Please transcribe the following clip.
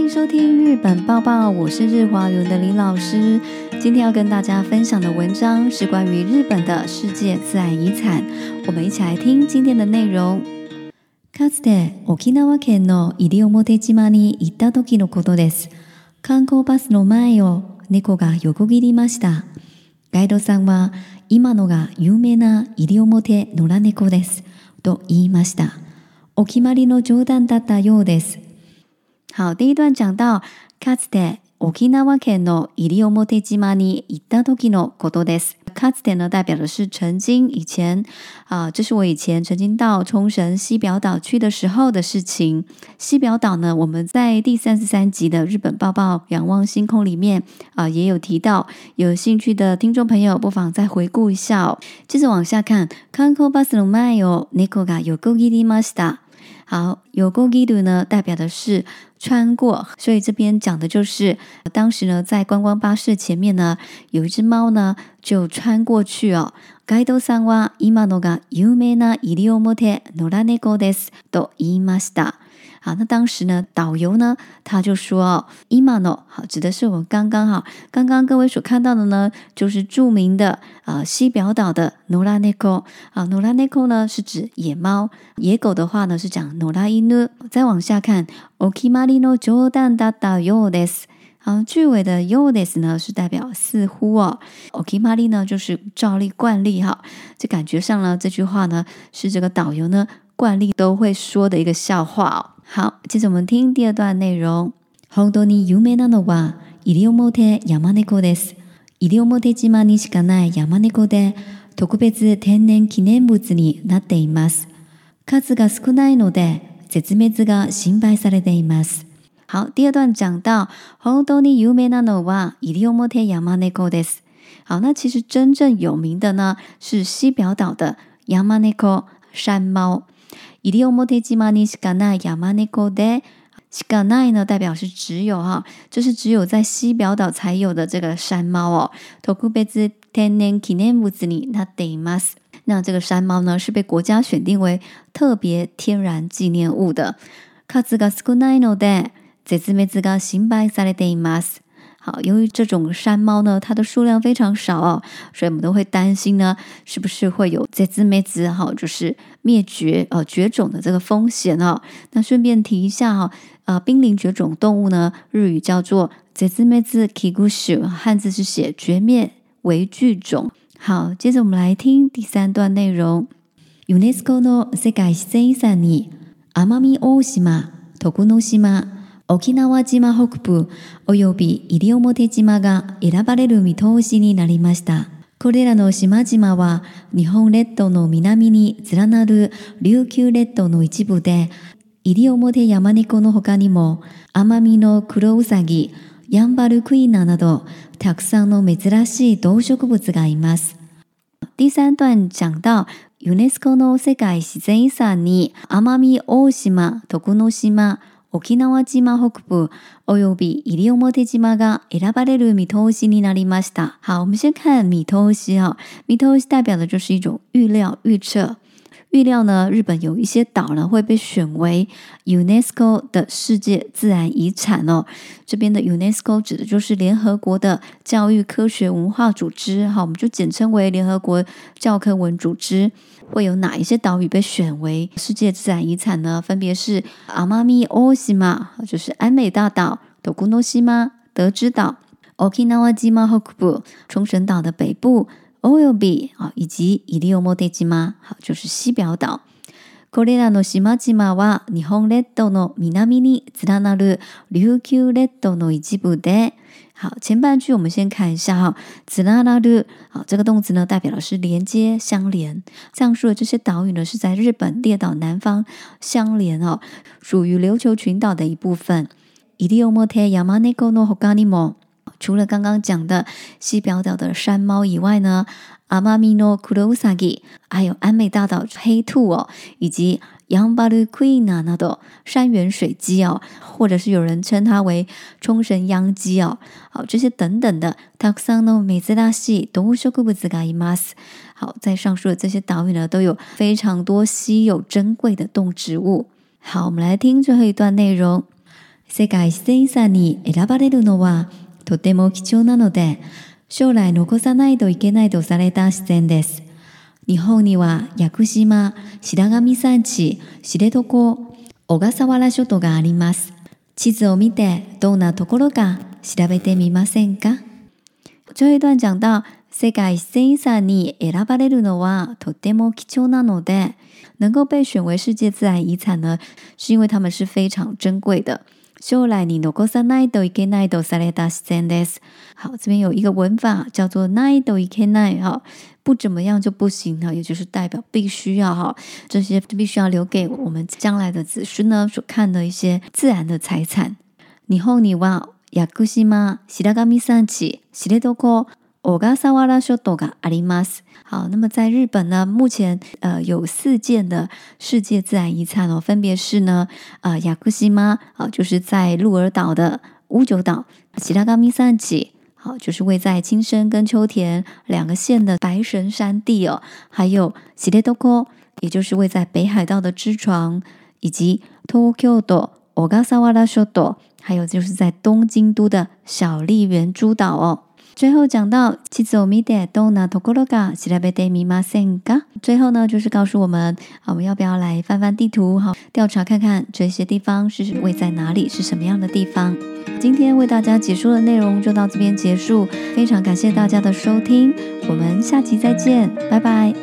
迎收听《日本报报》，我是日华园的李老师。今天要跟大家分享的文章是关于日本的世界自然遗产。我们一起来听今天的内容。かつて沖縄県の西表島に行った時のことです。観光バスの前を猫が横切りました。ガイドさんは今のが有名な西表野良猫です。と言いました。お決まりの冗談だったようです。好，第一段讲到，かつて沖縄県の伊理オモテ島に行った時の事です。かつて呢，代表的是曾经以前啊，这是我以前曾经到冲绳西表岛去的时候的事情。西表岛呢，我们在第三十三集的《日本抱抱仰望星空》里面啊，也有提到。有兴趣的听众朋友，不妨再回顾一下。接着往下看，コンバスの前を猫が横切りました。好，有勾 g i d 呢，代表的是穿过，所以这边讲的就是当时呢，在观光巴士前面呢，有一只猫呢，就穿过去哦。ガイドさんは今のが有名なイリオモテ野良猫ですといました。好，那当时呢，导游呢，他就说哦，Imano，好，指的是我们刚刚哈，刚刚各位所看到的呢，就是著名的呃西表岛的 No Neko，啊，No Neko 呢是指野猫，野狗的话呢是讲 No Nino。再往下看，Oki Marino Jo Dan Da Da Yodes，好，句尾的 Yodes 呢是代表似乎哦，Oki Marino 就是照例惯例哈，这感觉上呢，这句话呢是这个导游呢。惯例都会说的一个笑话。好，接着我们听第二段内容。本当に有名なのは伊豆毛手山猫です。伊豆毛手島にしかない山猫で、特別天然記念物になっています。数が少ないので絶滅が心配されています。好，第二段讲到本当に有名なのは伊豆毛手山猫です。好，那其实真正有名的呢是西表岛的山猫。イリオモテジマニシガナイヤマニコデ、シガナイ呢代表是只有哈，就是只有在西表岛才有的这个山猫哦。特別に天然記念物になってい那这个山猫呢是被国家选定为特别天然纪念物的。数が少ないので絶滅が心配されています。好，由于这种山猫呢，它的数量非常少哦，所以我们都会担心呢，是不是会有“这只妹子”哈，就是灭绝哦、绝种的这个风险哦。那顺便提一下哈，呃，濒临绝种动物呢，日语叫做“这子妹子キグショ”，汉字是写“绝灭为剧种”。好，接着我们来听第三段内容。UNESCO の世界自然に奄美大島徳之島沖縄島北部及び西表島が選ばれる見通しになりました。これらの島々は日本列島の南に連なる琉球列島の一部で、西表山猫の他にも奄美の黒ウサギ、ヤンバルクイナなどたくさんの珍しい動植物がいます。第三段讲到ユネスコの世界自然遺産に奄美大島、徳之島、沖縄島北部及び西表島が選ばれる見通しになりました。好，我们先看“見通し”啊，“見通し”代表的就是一种预料、预测。预料呢，日本有一些岛呢会被选为 UNESCO 的世界自然遗产哦。这边的 UNESCO 指的就是联合国的教育科学文化组织，哈，我们就简称为联合国教科文组织。会有哪一些岛屿被选为世界自然遗产呢？分别是阿妈咪奥西马，就是安美大岛的古诺西马德之岛、okinawa 鸡妈 h o k b 冲绳岛的北部。および啊，以及イリオモテ島，好，就是西表岛。これらの島々は日本列島の南に座なる琉球列島の一部で。好，前半句我们先看一下哈，座なる，好，这个动词呢代表的是连接、相连。上述的这些岛屿呢是在日本列岛南方相连哦，属于琉球群岛的一部分。イリオモテやまのほにも除了刚刚讲的西表岛的山猫以外呢，阿妈咪诺库鲁萨吉，还有安美大岛黑兔哦，以及杨巴鲁奎纳那都山原水鸡哦，或者是有人称它为冲绳秧鸡哦，好，这些等等的，taxono 美字大系都是各不自嘎 imas。好，在上述的这些岛屿呢，都有非常多稀有珍贵的动植物。好，我们来听最后一段内容：sega senani elabare dunova。とても貴重なので、将来残さないといけないとされた自然です。日本には屋久島、白神山地、知床、小笠原諸島があります。地図を見てどんなところか調べてみませんか这一段讲到世界自然遺産に選ばれるのはとても貴重なので、能够被选为世界自然遺産呢，是因为它们是非常珍贵的。将来你能够善奈斗一给奈斗善类达善的，好，这边有一个文法叫做奈斗一给奈哈，不怎么样就不行哈，也就是代表必须要哈，这些必须要留给我们将来的子孙呢所看的一些自然的财产。你后には屋久島白神山地知れどこ。h 冈萨 o g a a r i m a s 好，那么在日本呢，目前呃有四件的世界自然遗产哦，分别是呢，啊，雅库西妈啊，就是在鹿儿岛的乌久岛，其他冈米三吉，好，就是位在青森跟秋田两个县的白神山地哦，还有西列多科，也就是位在北海道的支床，以及 Ogasawara s h 拉修 o 还有就是在东京都的小笠原诸岛哦。最后讲到，妻子我未得东拿托古罗嘎，西拉贝得米马森嘎。最后呢，就是告诉我们，我们要不要来翻翻地图，好调查看看这些地方是位在哪里，是什么样的地方？今天为大家解说的内容就到这边结束，非常感谢大家的收听，我们下期再见，拜拜。